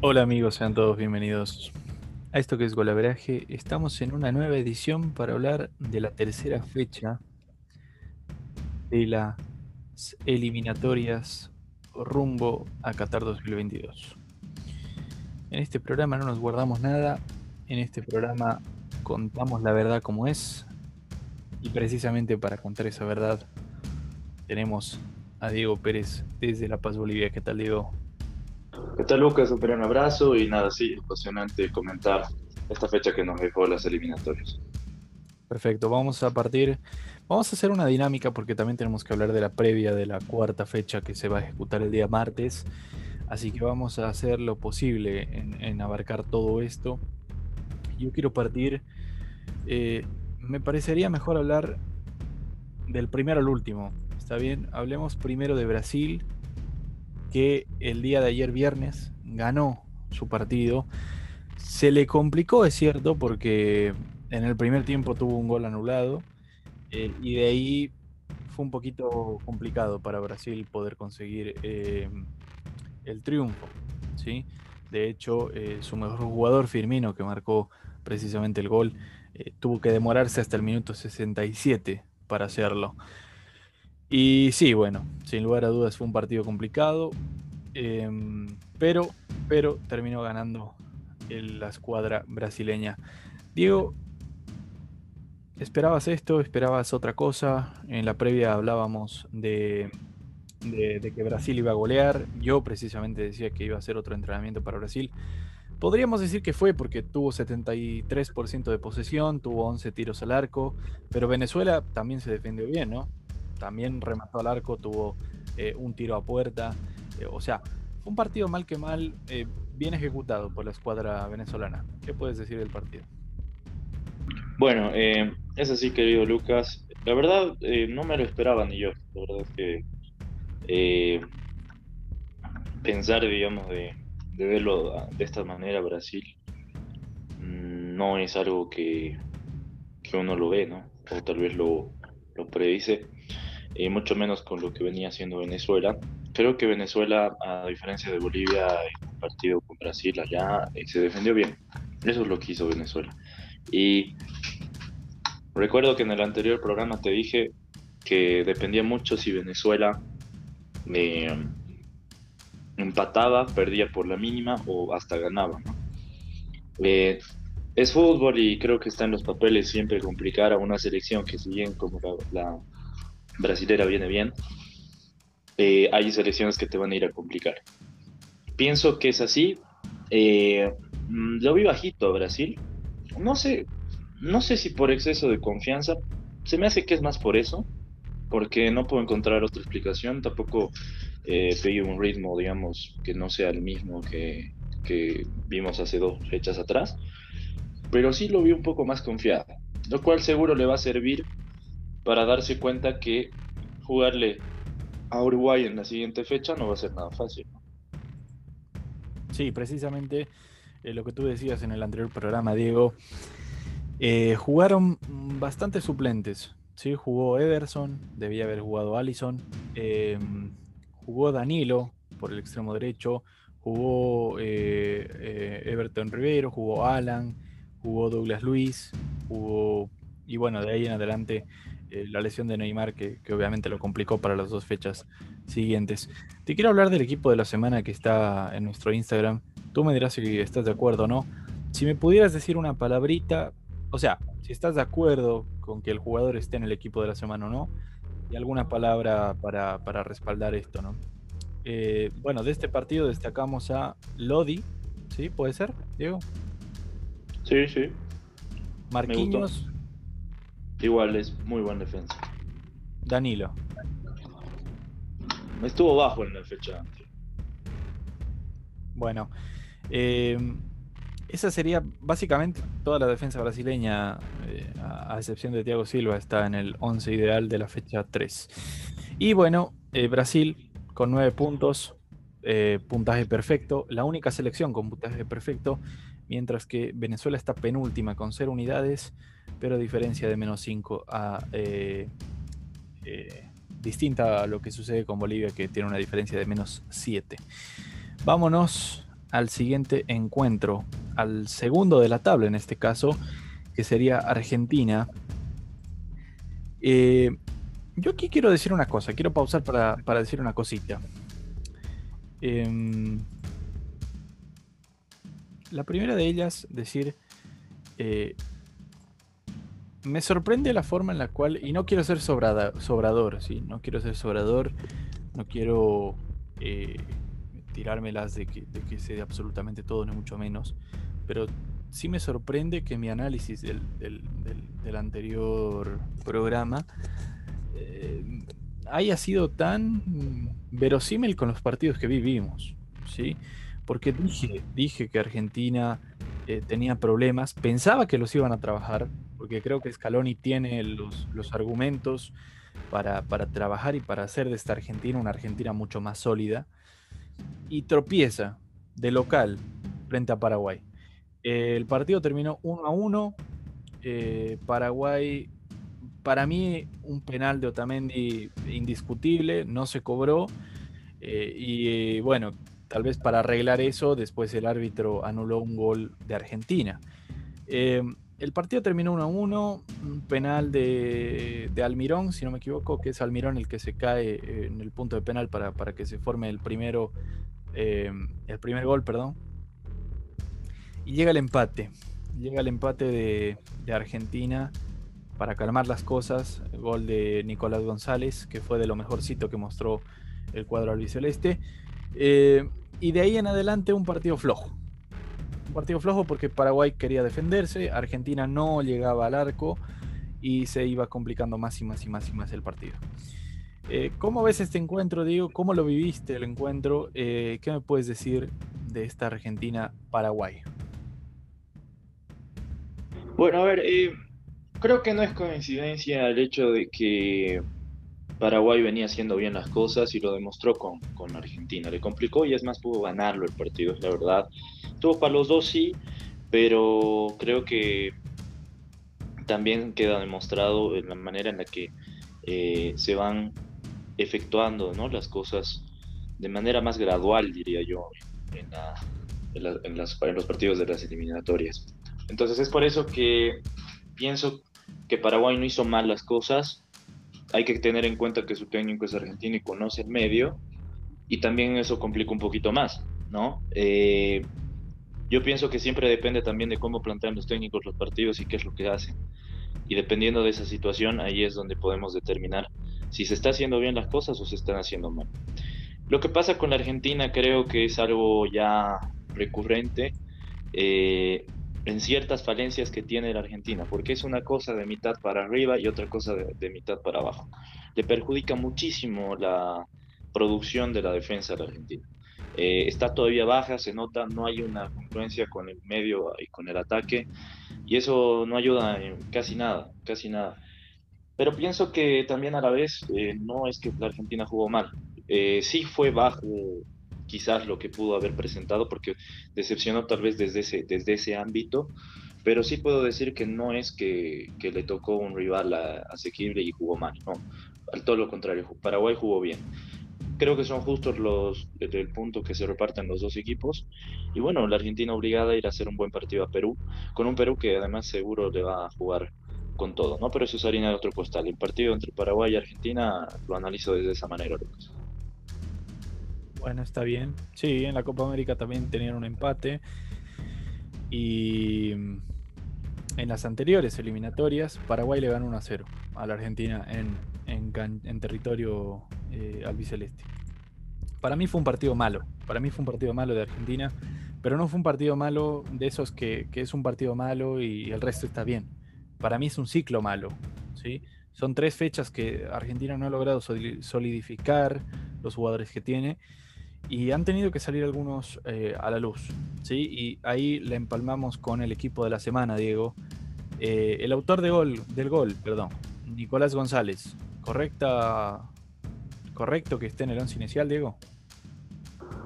Hola amigos, sean todos bienvenidos a esto que es Golaveraje. Estamos en una nueva edición para hablar de la tercera fecha de las eliminatorias rumbo a Qatar 2022. En este programa no nos guardamos nada, en este programa contamos la verdad como es y precisamente para contar esa verdad tenemos a Diego Pérez desde La Paz, Bolivia. ¿Qué tal, Diego? ¿Qué tal, Lucas? Un gran abrazo y nada, sí, emocionante comentar esta fecha que nos dejó las eliminatorias. Perfecto, vamos a partir, vamos a hacer una dinámica porque también tenemos que hablar de la previa de la cuarta fecha que se va a ejecutar el día martes, así que vamos a hacer lo posible en, abarcar todo esto. Yo quiero partir, eh, me parecería mejor hablar del primero al último, ¿está bien? Hablemos primero de Brasil, que el día de ayer viernes ganó su partido. Se le complicó, es cierto, porque en el primer tiempo tuvo un gol anulado eh, y de ahí fue un poquito complicado para Brasil poder conseguir eh, el triunfo. ¿sí? De hecho, eh, su mejor jugador, Firmino, que marcó precisamente el gol, tuvo que demorarse hasta el minuto 67 para hacerlo. Y sí, bueno, sin lugar a dudas fue un partido complicado, em, pero, pero terminó ganando la escuadra brasileña. Diego, ¿esperabas esto? ¿Esperabas otra cosa? En la previa hablábamos de, de, que Brasil iba a golear. Yo precisamente decía que iba a ser otro entrenamiento para Brasil. Podríamos decir que fue porque tuvo 73% de posesión, tuvo 11 tiros al arco, pero Venezuela también se defendió bien, ¿no? También remató al arco, tuvo eh, un tiro a puerta. Eh, o sea, un partido mal que mal, eh, bien ejecutado por la escuadra venezolana. ¿Qué puedes decir del partido? Bueno, es así, querido Lucas. La verdad, no me lo esperaba ni yo. La verdad es que pensar, digamos, de, verlo de esta manera Brasil mm, no es algo que, que uno lo ve, ¿no? O tal vez lo, lo predice y mucho menos con lo que venía haciendo Venezuela. Creo que Venezuela, a diferencia de Bolivia, en partido con Brasil allá, eh, se defendió bien. Eso es lo que hizo Venezuela. Y recuerdo que en el anterior programa te dije que dependía mucho si Venezuela eh, empataba, perdía por la mínima o hasta ganaba. Eh, es fútbol y creo que está en los papeles siempre complicar a una selección que si bien como la brasilera viene bien, eh, hay selecciones que te van a ir a complicar. Pienso que es así. Eh, mm, lo vi bajito a Brasil. No sé, no sé si por exceso de confianza. Se me hace que es más por eso, porque no puedo encontrar otra explicación. Tampoco eh, un ritmo, digamos, que no sea el mismo que, que vimos hace dos fechas atrás. Pero sí lo vi un poco más confiado, lo cual seguro le va a servir para darse cuenta que jugarle a Uruguay en la siguiente fecha no va a ser nada fácil. Sí, precisamente eh, lo que tú decías en el anterior programa, Diego. Eh, jugaron bastantes suplentes. ¿sí? Jugó Ederson, debía haber jugado Allison. Em, jugó Danilo por el extremo derecho. Jugó eh, Everton Rivero, jugó Alan, jugó Douglas Luis, jugó. Y bueno, de ahí en adelante eh, la lesión de Neymar, que, obviamente lo complicó para las dos fechas siguientes. Te quiero hablar del equipo de la semana que está en nuestro Instagram. Tú me dirás si estás de acuerdo o no. Si me pudieras decir una palabrita, o sea, si estás de acuerdo con que el jugador esté en el equipo de la semana o no, y alguna palabra para, respaldar esto, ¿no? Eh, bueno, de este partido destacamos a Lodi, ¿sí? ¿Puede ser, Diego? Sí, sí. Marquinhos, Igual es muy buen defensa. Danilo. Estuvo bajo en la fecha Bueno, eh, esa sería básicamente toda la defensa brasileña, eh, a, excepción de Thiago Silva, está en el 11 ideal de la fecha 3. Y bueno, eh, Brasil con 9 puntos, puntaje perfecto, la única selección con puntaje perfecto, mientras que Venezuela está penúltima con 0 unidades pero diferencia de menos 5 a, eh, eh, distinta a lo que sucede con Bolivia, que tiene una diferencia de menos 7. Vámonos al siguiente encuentro, al segundo de la tabla en este caso, que sería Argentina. Eh, yo aquí quiero decir una cosa, quiero pausar para, decir una cosita. Em, la primera de ellas, decir, eh, me sorprende la forma en la cual, y no quiero ser sobrador, ¿sí? no quiero ser sobrador, no quiero eh, tirármelas de que, de que sé absolutamente todo, ni mucho menos, pero sí me sorprende que mi análisis del, anterior programa eh, haya sido tan verosímil con los partidos que vivimos, ¿sí? Porque dije, dije que Argentina eh, tenía problemas, pensaba que los iban a trabajar, porque creo que Scaloni tiene los, argumentos para, trabajar y para hacer de esta Argentina una Argentina mucho más sólida, y tropieza de local frente a Paraguay. el partido terminó 1 a 1. Eh, Paraguay, para mí, un penal de Otamendi indiscutible, no se cobró. Eh, y bueno, Tal vez para arreglar eso, después el árbitro anuló un gol de Argentina. Eh, el partido terminó 1 a 1, un penal de, Almirón, si no me equivoco, que es Almirón el que se cae en el punto de penal para, que se forme el primero, eh, el primer gol, perdón. Y llega el empate, llega el empate de, de Argentina para calmar las cosas, gol de Nicolás González, que fue de lo mejorcito que mostró el cuadro albiceleste. Eh, y de ahí en adelante un partido flojo. Un partido flojo porque Paraguay quería defenderse, Argentina no llegaba al arco y se iba complicando más y más y más y más el partido. Eh, ¿Cómo ves este encuentro, Diego? ¿Cómo lo viviste el encuentro? Eh, ¿Qué me puedes decir de esta Argentina-Paraguay? Bueno, a ver, creo que no es coincidencia el hecho de que Paraguay venía haciendo bien las cosas y lo demostró con, con Argentina. Le complicó y es más, pudo ganarlo el partido, la verdad. Tuvo para los dos, sí, pero creo que también queda demostrado en la manera en la que eh, se van efectuando ¿no? las cosas de manera más gradual, diría yo, en, en, en los partidos de las eliminatorias. Entonces es por eso que pienso que Paraguay no hizo mal las cosas, hay que tener en cuenta que su técnico es argentino y conoce el medio, y también eso complica un poquito más, ¿no? Eh, yo pienso que siempre depende también de cómo plantean los técnicos los partidos y qué es lo que hacen. Y dependiendo de esa situación, ahí es donde podemos determinar si se está haciendo bien las cosas o se están haciendo mal. Lo que pasa con la Argentina creo que es algo ya recurrente. Eh, en ciertas falencias que tiene la Argentina, porque es una cosa de mitad para arriba y otra cosa de, mitad para abajo. Le perjudica muchísimo la producción de la defensa de la Argentina. Eh, está todavía baja, se nota, no hay una confluencia con el medio y con el ataque, y eso no ayuda en casi nada, casi nada. Pero pienso que también a la vez eh, no es que la Argentina jugó mal. Eh, sí fue bajo quizás lo que pudo haber presentado, porque decepcionó tal vez desde ese, desde ese ámbito, pero sí puedo decir que no es que, que le tocó un rival asequible y jugó mal, no, al todo lo contrario, Paraguay jugó bien. Creo que son justos los el punto que se reparten los dos equipos. Y bueno, la Argentina obligada a ir a hacer un buen partido a Perú, con un Perú que además seguro le va a jugar con todo, ¿no? Pero eso es harina de otro costal. El partido entre Paraguay y Argentina lo analizo desde esa manera, Lucas. Bueno, está bien. Sí, en la Copa América también tenían un empate. Y en las anteriores eliminatorias, Paraguay le ganó 1 a 0 a la Argentina en, en, territorio eh, albiceleste. Para mí fue un partido malo. Para mí fue un partido malo de Argentina. Pero no fue un partido malo de esos que, que es un partido malo y el resto está bien. Para mí es un ciclo malo. ¿sí? Son tres fechas que Argentina no ha logrado solidificar los jugadores que tiene y han tenido que salir algunos eh, a la luz. ¿sí? Y ahí le empalmamos con el equipo de la semana, Diego. Eh, el autor de gol, del gol, perdón, Nicolás González. ¿Correcta, ¿Correcto que esté en el once inicial, Diego?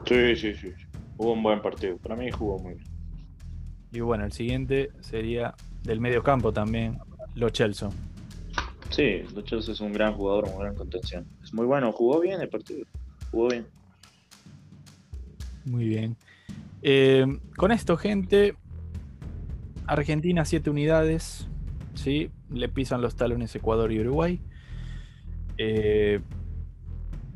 Sí, sí, sí. Hubo un buen partido. Para mí jugó muy bien. Y bueno, el siguiente sería del medio campo también, Lo Chelso. Sí, Lo Chelso es un gran jugador, una gran contención. Es muy bueno, jugó bien el partido. Jugó bien. Muy bien. Eh, con esto, gente, Argentina 7 unidades, ¿sí? le pisan los talones Ecuador y Uruguay. Eh,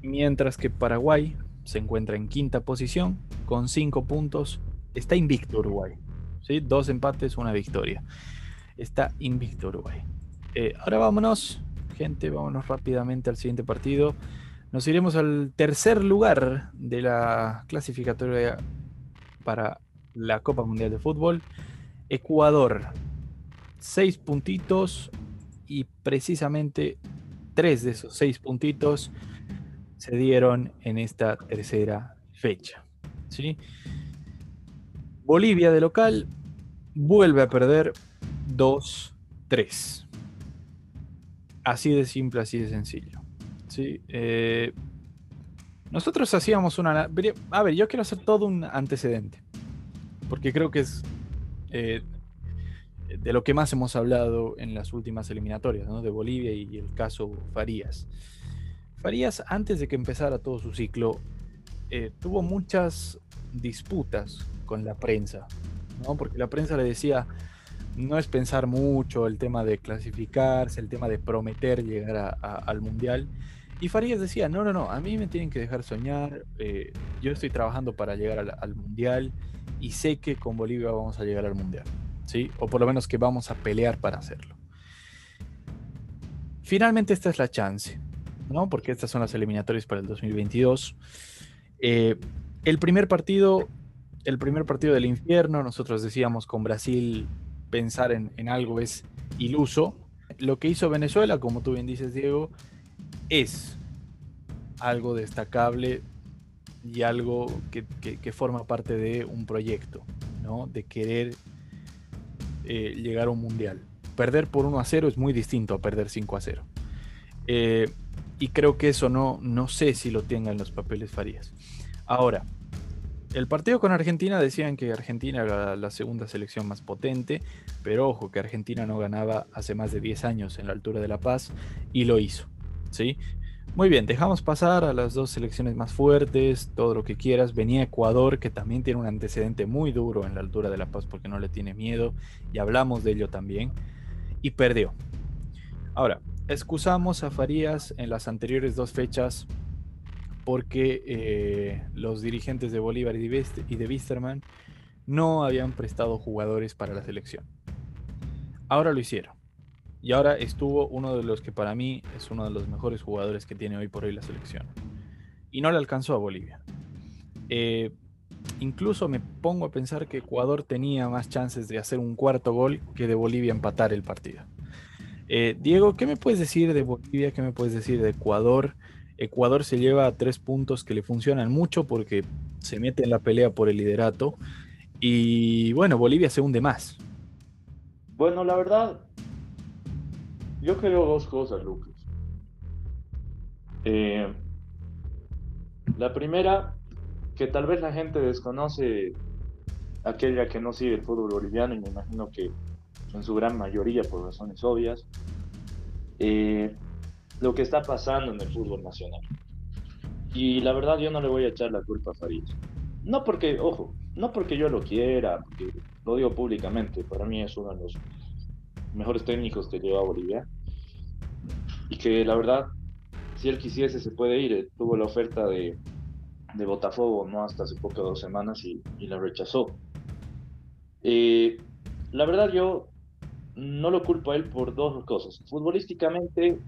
mientras que Paraguay se encuentra en quinta posición con 5 puntos. Está invicto Uruguay. ¿sí? Dos empates, una victoria. Está invicto Uruguay. Eh, ahora vámonos, gente, vámonos rápidamente al siguiente partido. Nos iremos al tercer lugar de la clasificatoria para la Copa Mundial de Fútbol. Ecuador, seis puntitos y precisamente tres de esos seis puntitos se dieron en esta tercera fecha. Bolivia de local vuelve a perder 2-3. Así de simple, así de sencillo. ¿Sí? Eh, nosotros hacíamos una... A ver, yo quiero hacer todo un antecedente. Porque creo que es eh, de lo que más hemos hablado en las últimas eliminatorias, ¿no? de Bolivia y el caso Farías. Farías, antes de que empezara todo su ciclo, eh, tuvo muchas disputas con la prensa, ¿no? porque la prensa le decía, no es pensar mucho el tema de clasificarse, el tema de prometer llegar al Mundial. Y Farías decía, no, no, no, a mí me tienen que dejar soñar, eh, yo estoy trabajando para llegar al, al Mundial y sé que con Bolivia vamos a llegar al Mundial. ¿sí? O por lo menos que vamos a pelear para hacerlo. Finalmente esta es la chance, ¿no? Porque estas son las eliminatorias para el 2022. Eh, el primer partido, el primer partido del infierno, nosotros decíamos con Brasil pensar en, en algo es iluso. Lo que hizo Venezuela, como tú bien dices, Diego, es algo destacable y algo que, forma parte de un proyecto, ¿no? De querer eh, llegar a un mundial. Perder por 1 a 0 es muy distinto a perder 5 a 0. Eh, y creo que eso no, no sé si lo tengan los papeles Farías. Ahora, el partido con Argentina decían que Argentina era la segunda selección más potente, pero ojo que Argentina no ganaba hace más de 10 años en la altura de La Paz y lo hizo. ¿Sí? Muy bien, dejamos pasar a las dos selecciones más fuertes, todo lo que quieras. Venía Ecuador, que también tiene un antecedente muy duro en la altura de La Paz porque no le tiene miedo, y hablamos de ello también, y perdió. Ahora, excusamos a Farías en las anteriores dos fechas porque eh, los dirigentes de Bolívar y de Wisterman no habían prestado jugadores para la selección. Ahora lo hicieron. Y ahora estuvo uno de los que para mí es uno de los mejores jugadores que tiene hoy por hoy la selección. Y no le alcanzó a Bolivia. Eh, incluso me pongo a pensar que Ecuador tenía más chances de hacer un cuarto gol que de Bolivia empatar el partido. Eh, Diego, ¿qué me puedes decir de Bolivia? ¿Qué me puedes decir de Ecuador? Ecuador se lleva a tres puntos que le funcionan mucho porque se mete en la pelea por el liderato. Y bueno, Bolivia se hunde más. Bueno, la verdad, yo creo dos cosas, Lucas. Eh, la primera, que tal vez la gente desconoce aquella que no sigue el fútbol boliviano y me imagino que en su gran mayoría por razones obvias, eh, lo que está pasando en el fútbol nacional. Y la verdad yo no le voy a echar la culpa a Farías. No porque, ojo, no porque yo lo quiera, porque lo digo públicamente, para mí es uno de los mejores técnicos que lleva Bolivia. Y que la verdad, si él quisiese, se puede ir. Tuvo la oferta de, de Botafogo, ¿no? Hasta hace poco, dos semanas, y, y la rechazó. Eh, la verdad, yo no lo culpo a él por dos cosas. Futbolísticamente,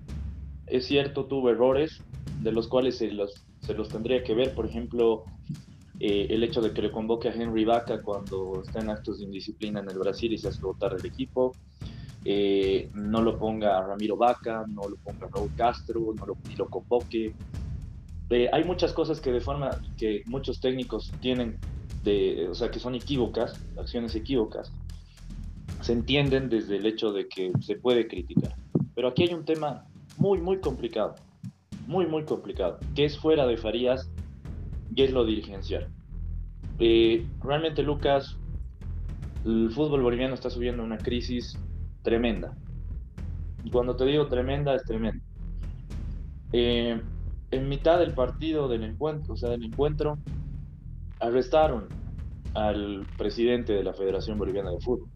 es cierto, tuvo errores, de los cuales se los, se los tendría que ver. Por ejemplo, eh, el hecho de que le convoque a Henry Vaca cuando está en actos de indisciplina en el Brasil y se hace votar el equipo. Eh, no lo ponga Ramiro Vaca, no lo ponga Raúl Castro, no lo, ni lo convoque. Eh, hay muchas cosas que de forma que muchos técnicos tienen, de, o sea, que son equívocas, acciones equívocas, se entienden desde el hecho de que se puede criticar. Pero aquí hay un tema muy, muy complicado, muy, muy complicado, que es fuera de Farías y es lo dirigencial. Eh, realmente, Lucas, el fútbol boliviano está subiendo una crisis tremenda. Cuando te digo tremenda, es tremenda. Eh, en mitad del partido del encuentro, o sea, del encuentro, arrestaron al presidente de la Federación Boliviana de Fútbol.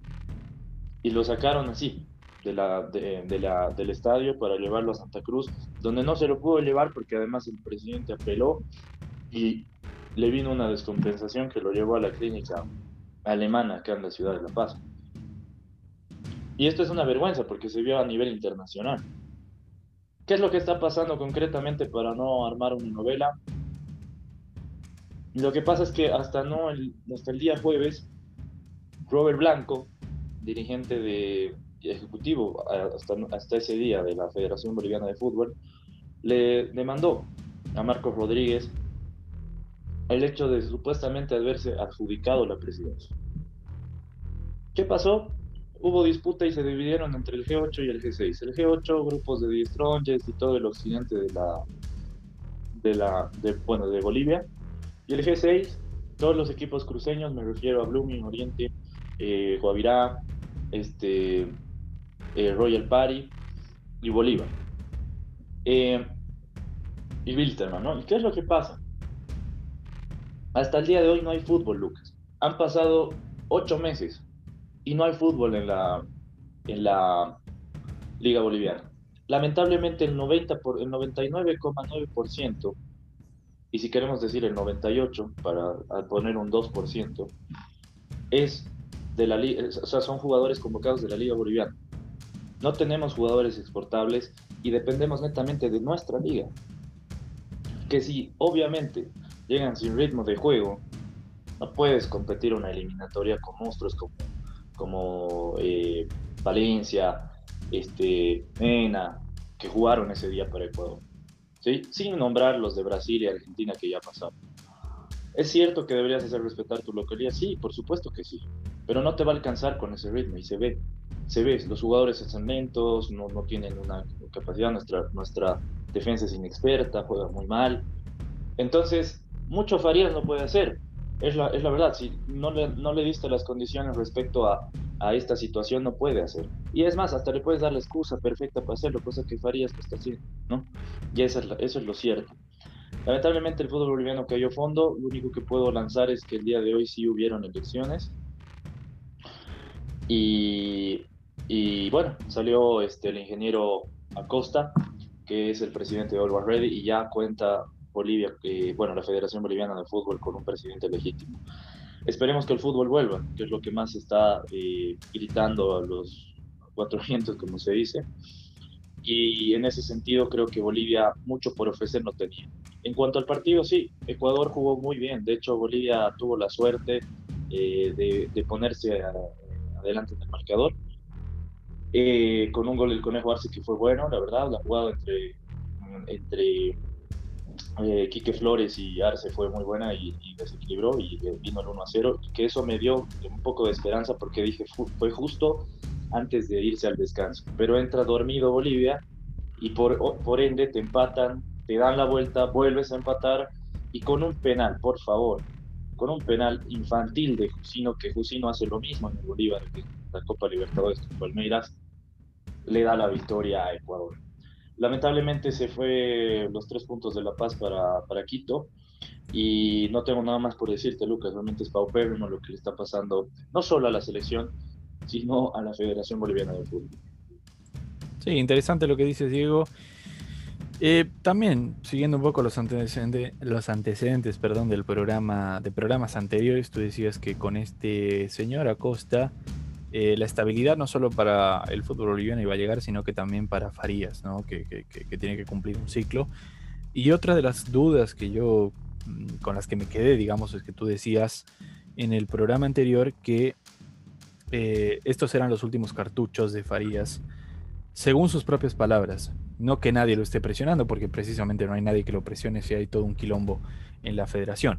Y lo sacaron así, de la, de, la, del estadio para llevarlo a Santa Cruz, donde no se lo pudo llevar porque además el presidente apeló y le vino una descompensación que lo llevó a la clínica alemana acá en la ciudad de La Paz. Y esto es una vergüenza porque se vio a nivel internacional. ¿Qué es lo que está pasando concretamente para no armar una novela? Lo que pasa es que hasta, no el, hasta el día jueves, Robert Blanco, dirigente de, ejecutivo hasta, hasta ese día de la Federación Boliviana de Fútbol, le demandó a Marcos Rodríguez el hecho de supuestamente haberse adjudicado la presidencia. ¿Qué pasó? Hubo disputa y se dividieron entre el G8 y el G6. El G8, grupos de 10 tronches y todo el occidente de la, de la, de, bueno, de Bolivia, y el G6, todos los equipos cruceños, me refiero a Blooming, Oriente, eh, Guavirá, este, eh, Royal Party y Bolívar. Eh, y Wilterman, ¿no? ¿Y qué es lo que pasa? Hasta el día de hoy no hay fútbol, Lucas. Han pasado ocho meses y no hay fútbol en la, en la Liga Boliviana. Lamentablemente el, 90 por, el 99,9% y si queremos decir el 98 para poner un 2%, es de la o sea, son jugadores convocados de la Liga Boliviana. No tenemos jugadores exportables y dependemos netamente de nuestra liga. Que si obviamente llegan sin ritmo de juego, no puedes competir una eliminatoria con monstruos como, como eh, Valencia, este, Mena, que jugaron ese día para Ecuador sin nombrar los de Brasil y Argentina que ya pasaron. ¿Es cierto que deberías hacer respetar tu localidad? Sí, por supuesto que sí, pero no te va a alcanzar con ese ritmo y se ve, se ve, los jugadores están lentos, no, no tienen una capacidad, nuestra, nuestra defensa es inexperta, juega muy mal. Entonces, mucho Farías no puede hacer, es la, es la verdad, si no le, no le diste las condiciones respecto a, a, esta situación, no puede hacer. Y es más, hasta le puedes dar la excusa perfecta para hacerlo, cosa que Farías no está haciendo, ¿no? Y eso es, eso es lo cierto. Lamentablemente el fútbol boliviano cayó fondo, lo único que puedo lanzar es que el día de hoy sí hubieron elecciones. Y, y bueno, salió este, el ingeniero Acosta, que es el presidente de Always Ready, y ya cuenta Bolivia, eh, bueno, la Federación Boliviana de Fútbol con un presidente legítimo. Esperemos que el fútbol vuelva, que es lo que más está eh, gritando a los cuatro vientos, como se dice. Y en ese sentido creo que Bolivia mucho por ofrecer no tenía. En cuanto al partido, sí, Ecuador jugó muy bien. De hecho, Bolivia tuvo la suerte eh, de, ponerse adelante en el marcador. con un gol del Conejo Arce que fue bueno, la verdad, la jugada entre, entre eh, Quique Flores y Arce fue muy buena y, desequilibró y vino el 1 a 0 y que eso me dio un poco de esperanza porque dije fue justo antes de irse al descanso pero entra dormido Bolivia y por, por ende te empatan te dan la vuelta vuelves a empatar y con un penal por favor con un penal infantil de Jusino que Jusino hace lo mismo en el Bolívar en la Copa Libertadores con Palmeiras le da la victoria a Ecuador Lamentablemente se fue los tres puntos de La Paz para, para Quito y no tengo nada más por decirte, Lucas. Realmente es paupérrimo lo que le está pasando, no solo a la selección, sino a la Federación Boliviana de Fútbol. Sí, interesante lo que dices, Diego. Eh, también, siguiendo un poco los antecedentes, los antecedentes perdón, del programa, de programas anteriores, tú decías que con este señor Acosta eh, la estabilidad no solo para el fútbol boliviano iba a llegar, sino que también para Farías, ¿no? que, tiene que cumplir un ciclo. Y otra de las dudas que yo, mm, con las que me quedé, digamos, es que tú decías en el programa anterior que eh, estos eran los últimos cartuchos de Farías, según sus propias palabras. No que nadie lo esté presionando, porque precisamente no hay nadie que lo presione si hay todo un quilombo en la federación.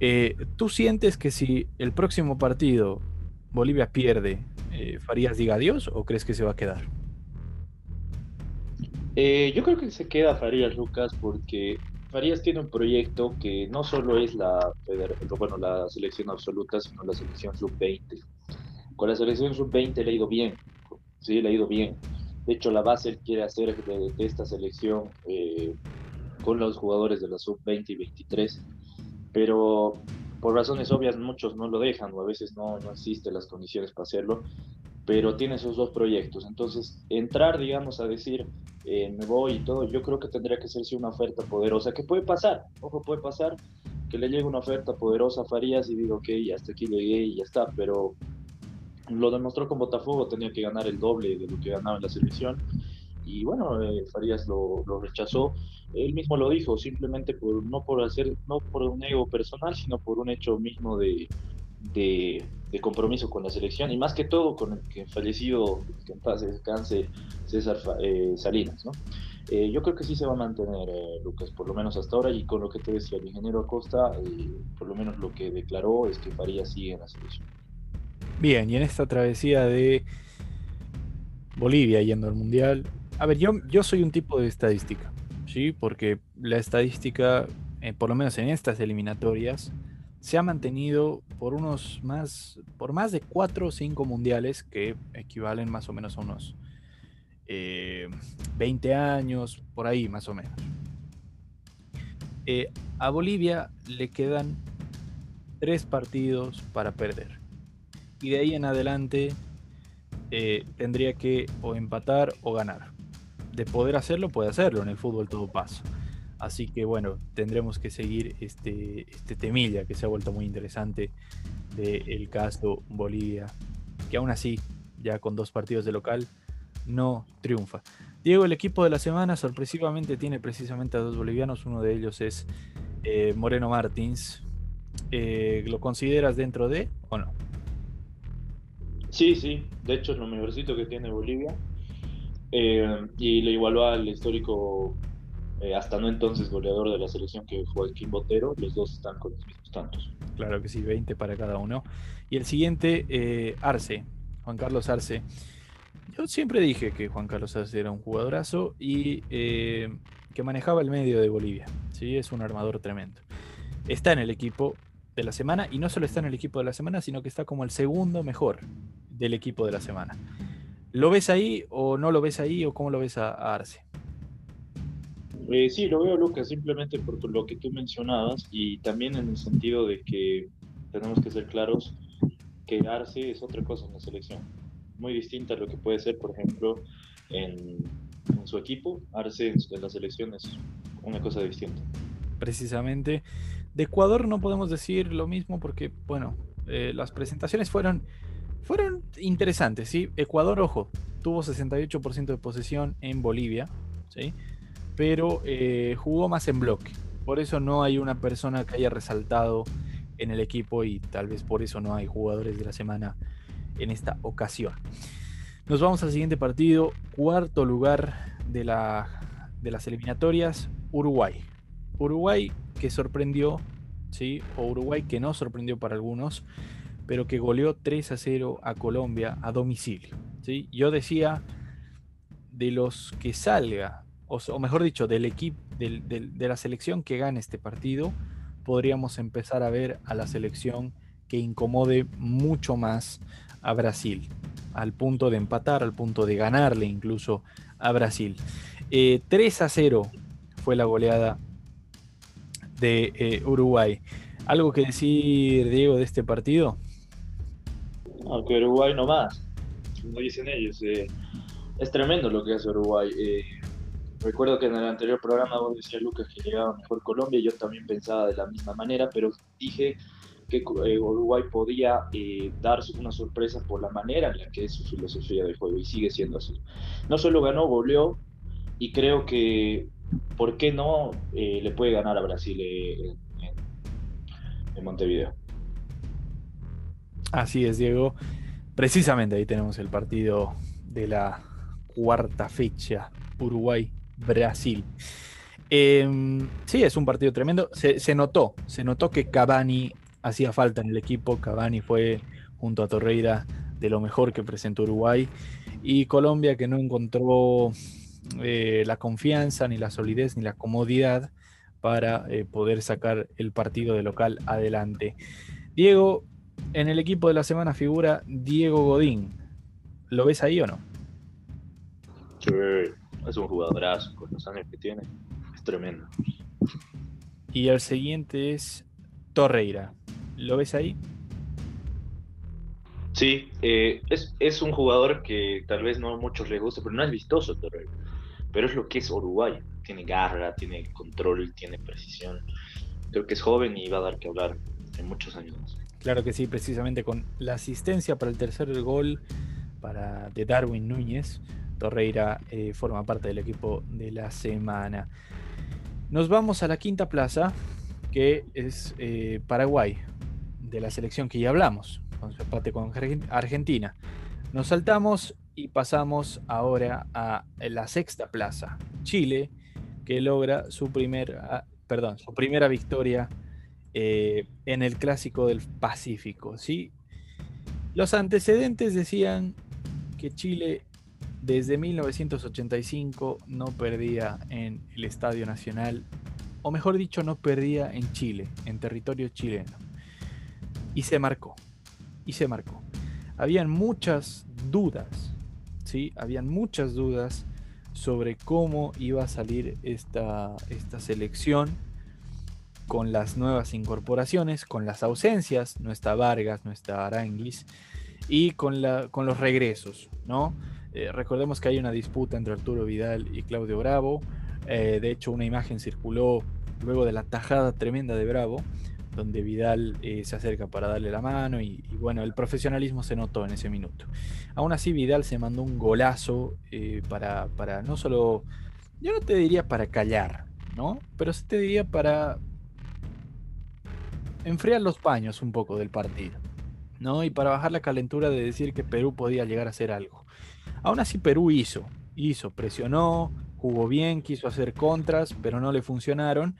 Eh, ¿Tú sientes que si el próximo partido Bolivia pierde, eh, ¿Farías diga adiós o crees que se va a quedar? Eh, yo creo que se queda Farías, Lucas, porque Farías tiene un proyecto que no solo es la, bueno, la selección absoluta, sino la selección sub-20. Con la selección sub-20 le ha ido bien, sí, le ha ido bien. De hecho, la base él quiere hacer de, esta selección eh, con los jugadores de la sub-20 y 23. Pero por razones obvias muchos no lo dejan o a veces no, no existen las condiciones para hacerlo, pero tiene esos dos proyectos. Entonces, entrar, digamos, a decir, eh, me voy y todo, yo creo que tendría que ser una oferta poderosa, que puede pasar, ojo, puede pasar que le llegue una oferta poderosa a Farías y digo, ok, hasta aquí llegué y ya está, pero lo demostró con Botafogo, tenía que ganar el doble de lo que ganaba en la selección. Y bueno, eh, Farías lo, lo, rechazó. Él mismo lo dijo, simplemente por, no por hacer, no por un ego personal, sino por un hecho mismo de, de, de compromiso con la selección y más que todo con el que fallecido, que en paz descanse, César eh, Salinas, ¿no? Eh, yo creo que sí se va a mantener, eh, Lucas, por lo menos hasta ahora, y con lo que te decía el ingeniero Acosta, eh, por lo menos lo que declaró es que Farías sigue en la selección. Bien, y en esta travesía de Bolivia yendo al Mundial, a ver, yo, yo soy un tipo de estadística, ¿sí? Porque la estadística, eh, por lo menos en estas eliminatorias, se ha mantenido por unos más, por más de cuatro o cinco mundiales que equivalen más o menos a unos eh, 20 años, por ahí más o menos. Eh, a Bolivia le quedan tres partidos para perder. Y de ahí en adelante eh, tendría que o empatar o ganar. De poder hacerlo, puede hacerlo. En el fútbol todo pasa. Así que bueno, tendremos que seguir este, este temilla que se ha vuelto muy interesante del caso Bolivia, que aún así, ya con dos partidos de local, no triunfa. Diego, el equipo de la semana sorpresivamente tiene precisamente a dos bolivianos, uno de ellos es eh, Moreno Martins. Eh, ¿Lo consideras dentro de o no? Sí, sí, de hecho es lo mejorcito que tiene Bolivia eh, y le igualó al histórico eh, hasta no entonces goleador de la selección que Joaquín Botero, los dos están con los mismos tantos. Claro que sí, 20 para cada uno. Y el siguiente, eh, Arce, Juan Carlos Arce. Yo siempre dije que Juan Carlos Arce era un jugadorazo y eh, que manejaba el medio de Bolivia. ¿sí? Es un armador tremendo. Está en el equipo de la semana y no solo está en el equipo de la semana, sino que está como el segundo mejor del equipo de la semana. ¿Lo ves ahí o no lo ves ahí o cómo lo ves a, a Arce? Eh, sí, lo veo, Lucas, simplemente por lo que tú mencionabas y también en el sentido de que tenemos que ser claros que Arce es otra cosa en la selección, muy distinta a lo que puede ser, por ejemplo, en, en su equipo. Arce en la selección es una cosa distinta. Precisamente. De Ecuador no podemos decir lo mismo porque, bueno, eh, las presentaciones fueron, fueron interesantes, ¿sí? Ecuador, ojo, tuvo 68% de posesión en Bolivia, ¿sí? pero eh, jugó más en bloque. Por eso no hay una persona que haya resaltado en el equipo y tal vez por eso no hay jugadores de la semana en esta ocasión. Nos vamos al siguiente partido, cuarto lugar de, la, de las eliminatorias, Uruguay. Uruguay que sorprendió, ¿sí? o Uruguay que no sorprendió para algunos, pero que goleó 3 a 0 a Colombia a domicilio. ¿sí? Yo decía, de los que salga o, mejor dicho, del equipo, de la selección que gane este partido, podríamos empezar a ver a la selección que incomode mucho más a Brasil, al punto de empatar, al punto de ganarle incluso a Brasil. Eh, 3 a 0 fue la goleada de eh, Uruguay. ¿Algo que decir, Diego, de este partido? Aunque Uruguay no más, como dicen ellos, eh, es tremendo lo que hace Uruguay. Eh, Recuerdo que en el anterior programa vos decías, Lucas, que llegaba mejor Colombia, yo también pensaba de la misma manera, pero dije que eh, Uruguay podía dar una sorpresa por la manera en la que es su filosofía de juego, y sigue siendo así. No solo ganó, goleó, y creo que, ¿por qué no le puede ganar a Brasil en Montevideo? Así es, Diego. Precisamente ahí tenemos el partido de la cuarta fecha, Uruguay Brasil. Eh, sí, es un partido tremendo. Se, se, notó, se notó que Cavani hacía falta en el equipo. Cavani fue junto a Torreira de lo mejor que presentó Uruguay. Y Colombia que no encontró eh, la confianza, ni la solidez, ni la comodidad para eh, poder sacar el partido de local adelante. Diego, en el equipo de la semana figura Diego Godín. ¿Lo ves ahí o no? Sí es un jugadorazo con los años que tiene. Es tremendo. Y el siguiente es Torreira. ¿Lo ves ahí? Sí, eh, es, un jugador que tal vez no a muchos les guste, pero no es vistoso Torreira. Pero es lo que es Uruguay. Tiene garra, tiene control, tiene precisión. Creo que es joven y va a dar que hablar en muchos años. Claro que sí, precisamente con la asistencia para el tercer gol para, de Darwin Núñez, Torreira eh, forma parte del equipo de la semana. Nos vamos a la quinta plaza, que es eh, Paraguay, de la selección que ya hablamos, con su empate con Argentina. Nos saltamos y pasamos ahora a la sexta plaza, Chile, que logra su, primer, ah, perdón, su primera victoria eh, en el clásico del Pacífico. ¿sí? Los antecedentes decían que Chile desde 1985 no perdía en el Estadio Nacional, o mejor dicho, no perdía en Chile, en territorio chileno. Y se marcó, y se marcó. Habían muchas dudas, ¿sí? Habían muchas dudas sobre cómo iba a salir esta, esta selección con las nuevas incorporaciones, con las ausencias, no está Vargas, no está Aranguis, y con, la, con los regresos, ¿no? Eh, recordemos que hay una disputa entre Arturo Vidal y Claudio Bravo. Eh, de hecho, una imagen circuló luego de la tajada tremenda de Bravo, donde Vidal eh, se acerca para darle la mano y, bueno, el profesionalismo se notó en ese minuto. Aún así, Vidal se mandó un golazo para, para no solo, yo no te diría para callar, ¿no? Pero sí te diría para enfriar los paños un poco del partido, ¿no? Y para bajar la calentura de decir que Perú podía llegar a hacer algo. Aún así Perú hizo, hizo, presionó, jugó bien, quiso hacer contras, pero no le funcionaron.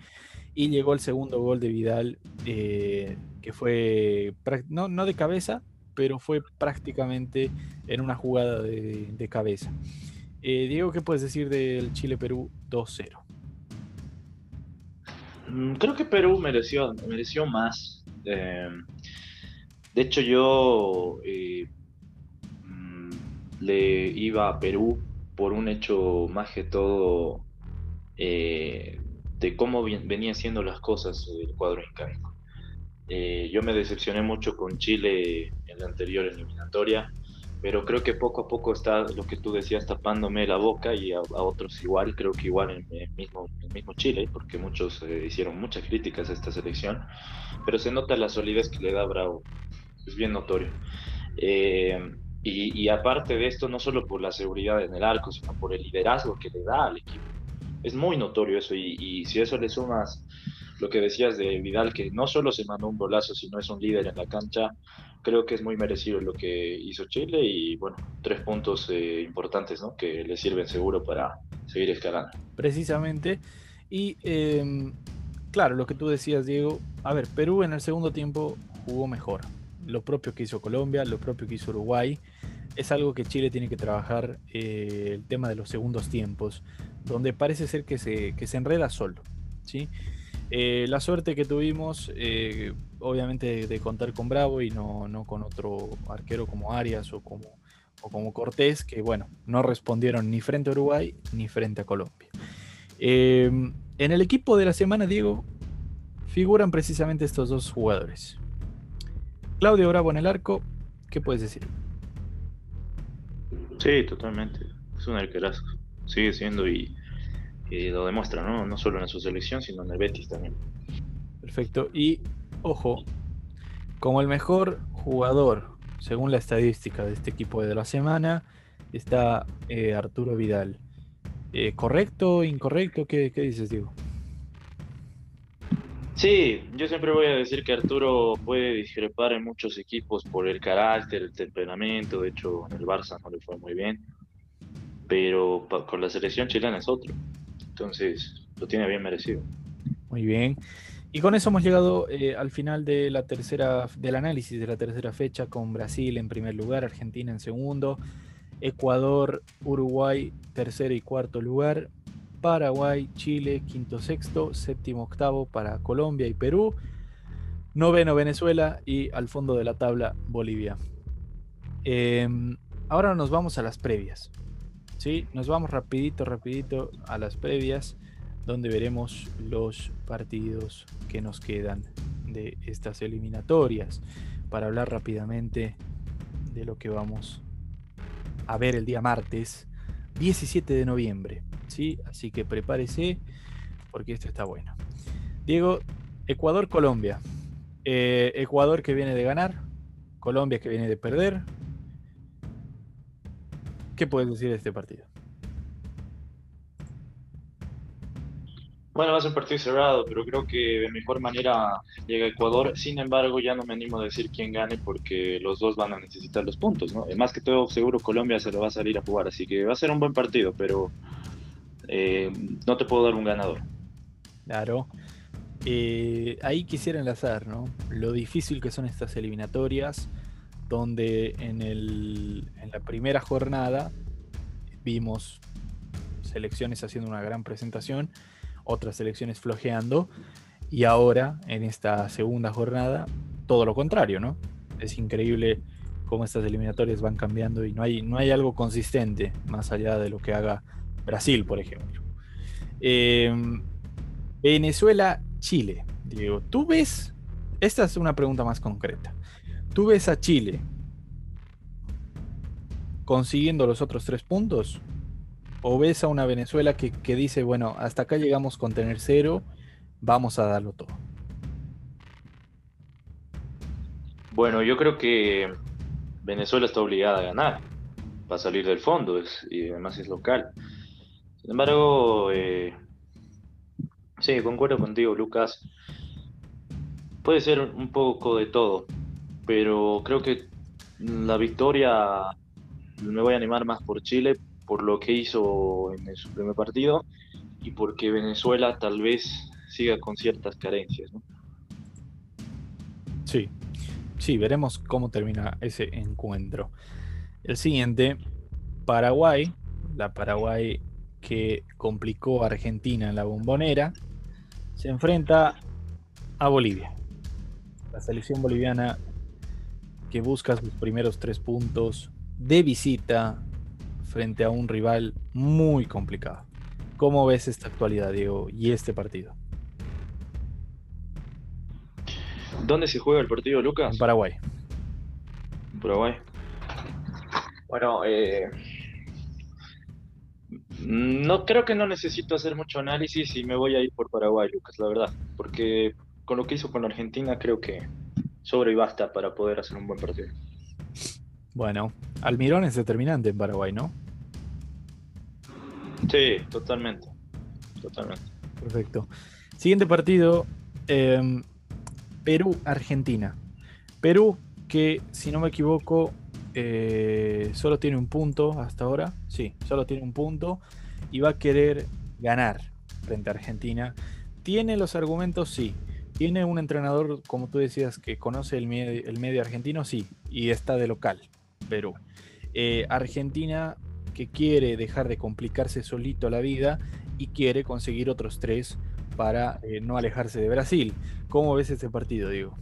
Y llegó el segundo gol de Vidal, eh, que fue no, no, de cabeza, pero fue prácticamente en una jugada de, cabeza. Eh, Diego, ¿qué puedes decir del Chile-Perú 2-0? Mm, creo que Perú mereció, mereció más. Eh, de hecho, yo eh, mm, le iba a Perú por un hecho más que todo eh, de cómo venía haciendo las cosas el cuadro incaico. yo me decepcioné mucho con Chile en la anterior eliminatoria pero creo que poco a poco está lo que tú decías tapándome la boca y a, otros igual, creo que igual en el mismo, mismo Chile, porque muchos eh, hicieron muchas críticas a esta selección, pero se nota la solidez que le da Bravo, es bien notorio. Eh, y, aparte de esto, no solo por la seguridad en el arco, sino por el liderazgo que le da al equipo. Es muy notorio eso y, y si eso le sumas lo que decías de Vidal, que no solo se mandó un golazo, sino es un líder en la cancha, creo que es muy merecido lo que hizo Chile y bueno, tres puntos eh, importantes ¿no? que le sirven seguro para seguir escalando. Precisamente. Y em, claro, lo que tú decías, Diego, a ver, Perú en el segundo tiempo jugó mejor. Lo propio que hizo Colombia, lo propio que hizo Uruguay. Es algo que Chile tiene que trabajar, eh, el tema de los segundos tiempos, donde parece ser que se, que se enreda solo. ¿sí? Eh, la suerte que tuvimos, eh, obviamente, de, contar con Bravo y no, con otro arquero como Arias o como, como Cortés, que bueno, no respondieron ni frente a Uruguay ni frente a Colombia. Em, en el equipo de la semana, Diego, figuran precisamente estos dos jugadores. Claudio Bravo en el arco, ¿qué puedes decir? Sí, totalmente. Es un arquerazo. Sigue siendo y y lo demuestra, ¿no? No solo en su selección, sino en el Betis también. Perfecto. Y ojo, como el mejor jugador, según la estadística de este equipo de la semana, está eh, Arturo Vidal. Eh, ¿Correcto, incorrecto? ¿Qué, ¿Qué dices, Diego? Sí, yo siempre voy a decir que Arturo puede discrepar en muchos equipos por el carácter, el temperamento. De hecho, en el Barça no le fue muy bien. Pero con la selección chilena es otro. Entonces, lo tiene bien merecido. Muy bien. Y con eso hemos llegado eh, al final de la tercera, del análisis de la tercera fecha con Brasil en primer lugar, Argentina en segundo, Ecuador, Uruguay tercero y cuarto lugar, Paraguay, Chile quinto, sexto, séptimo, octavo para Colombia y Perú, noveno Venezuela y al fondo de la tabla Bolivia. Em, ahora nos vamos a las previas. ¿Sí? Nos vamos rapidito, rapidito a las previas, donde veremos los partidos que nos quedan de estas eliminatorias para hablar rápidamente de lo que vamos a ver el día martes 17 de noviembre. ¿sí? Así que prepárese porque esto está bueno. Diego, Ecuador-Colombia. Eh, Ecuador que viene de ganar, Colombia que viene de perder. ¿Qué puedes decir de este partido? Bueno, va a ser un partido cerrado, pero creo que de mejor manera llega Ecuador. Sin embargo, ya no me animo a decir quién gane porque los dos van a necesitar los puntos, ¿no? Más que todo, seguro Colombia se lo va a salir a jugar, así que va a ser un buen partido, pero eh, no te puedo dar un ganador. Claro. Eh, ahí quisiera enlazar, ¿no? Lo difícil que son estas eliminatorias, donde en, el, en la primera jornada vimos selecciones haciendo una gran presentación otras selecciones flojeando. Y ahora, en esta segunda jornada, todo lo contrario, ¿no? Es increíble cómo estas eliminatorias van cambiando y no hay, no hay algo consistente más allá de lo que haga Brasil, por ejemplo. Em, Venezuela, Chile. Diego, ¿tú ves? Esta es una pregunta más concreta. ¿Tú ves a Chile consiguiendo los otros tres puntos? ¿O ves a una Venezuela que, dice, bueno, hasta acá llegamos con tener cero, vamos a darlo todo? Bueno, yo creo que Venezuela está obligada a ganar para salir del fondo y además es local. Sin embargo, eh, sí, concuerdo contigo, Lucas. Puede ser un poco de todo, pero creo que la victoria me voy a animar más por Chile por lo que hizo en su primer partido y porque Venezuela tal vez siga con ciertas carencias. ¿no? Sí, sí, veremos cómo termina ese encuentro. El siguiente, Paraguay, la Paraguay que complicó a Argentina en la bombonera, se enfrenta a Bolivia. La selección boliviana que busca sus primeros tres puntos de visita frente a un rival muy complicado. ¿Cómo ves esta actualidad, Diego, y este partido? ¿Dónde se juega el partido, Lucas? En Paraguay. En Paraguay. Bueno, eh, no creo que no necesito hacer mucho análisis y me voy a ir por Paraguay, Lucas, la verdad, porque con lo que hizo con Argentina creo que sobre y basta para poder hacer un buen partido. Bueno, Almirón es determinante en Paraguay, ¿no? Sí, totalmente. Totalmente. Perfecto. Siguiente partido, em, Perú-Argentina. Perú, que si no me equivoco, eh, solo tiene un punto hasta ahora. Sí, solo tiene un punto. Y va a querer ganar frente a Argentina. ¿Tiene los argumentos? Sí. ¿Tiene un entrenador, como tú decías, que conoce el el medio argentino? Sí. Y está de local. Perú. Eh, Argentina que quiere dejar de complicarse solito la vida y quiere conseguir otros tres para eh, no alejarse de Brasil. ¿Cómo ves este partido, Diego?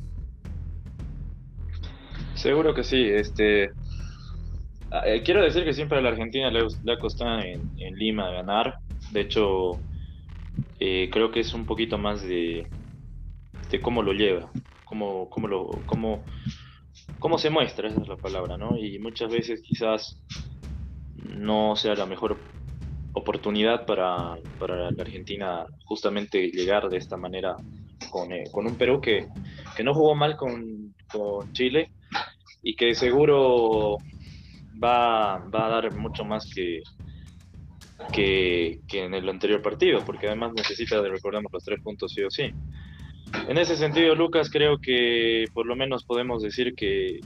Seguro que sí. Este, ah, eh, quiero decir que siempre a la Argentina le, ha costado en, Lima ganar. De hecho, creo que es un poquito más de, de cómo lo lleva, cómo, cómo, lo, cómo, cómo se muestra, esa es la palabra, ¿no? Y muchas veces quizás no sea la mejor oportunidad para, la Argentina justamente llegar de esta manera con, eh, un Perú que, no jugó mal con, Chile y que seguro va, va, a dar mucho más que, que, que, en el anterior partido, porque además necesita de recordemos los tres puntos sí o sí. En ese sentido, Lucas, creo que por lo menos podemos decir que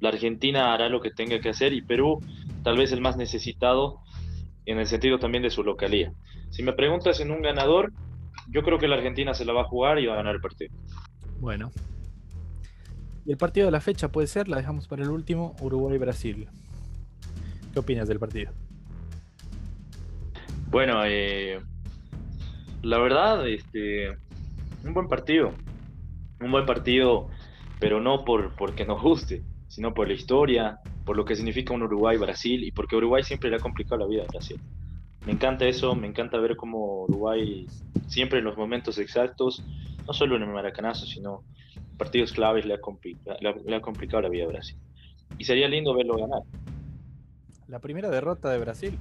la Argentina hará lo que tenga que hacer y Perú tal vez el más necesitado en el sentido también de su localía. Si me preguntas en un ganador, yo creo que la Argentina se la va a jugar y va a ganar el partido. Bueno. ¿Y el partido de la fecha puede ser? La dejamos para el último, Uruguay-Brasil. ¿Qué opinas del partido? Bueno, eh, la verdad, este, un buen partido. Un buen partido, pero no por porque nos guste, sino por la historia, por lo que significa un Uruguay-Brasil y porque Uruguay siempre le ha complicado la vida a Brasil. Me encanta eso, me encanta ver cómo Uruguay siempre en los momentos exactos no solo en el Maracanazo, sino partidos claves le ha, le ha complicado la vida a Brasil. Y sería lindo verlo ganar. La primera derrota de Brasil.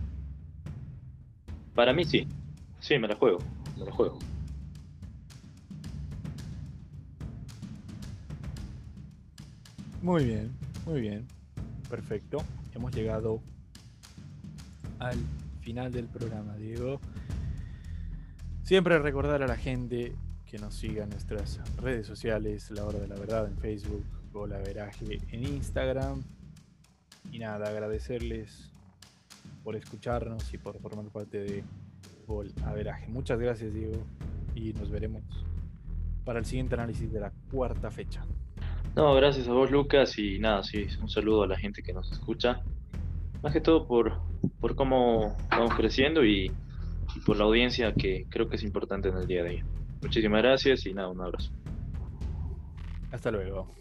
Para mí sí. Sí, me la juego. Me la juego. Muy bien, muy bien. Perfecto. Hemos llegado al final del programa, Diego. Siempre recordar a la gente que nos siga en nuestras redes sociales, La Hora de la Verdad en Facebook, Golaveraje en Instagram. Y nada, agradecerles por escucharnos y por formar parte de Golaveraje. Muchas gracias, Diego, y nos veremos para el siguiente análisis de la cuarta fecha. No, gracias a vos, Lucas, y nada, sí, un saludo a la gente que nos escucha. Más que todo por, por cómo vamos creciendo y y por la audiencia que creo que es importante en el día de hoy. Muchísimas gracias y nada, un abrazo. Hasta luego.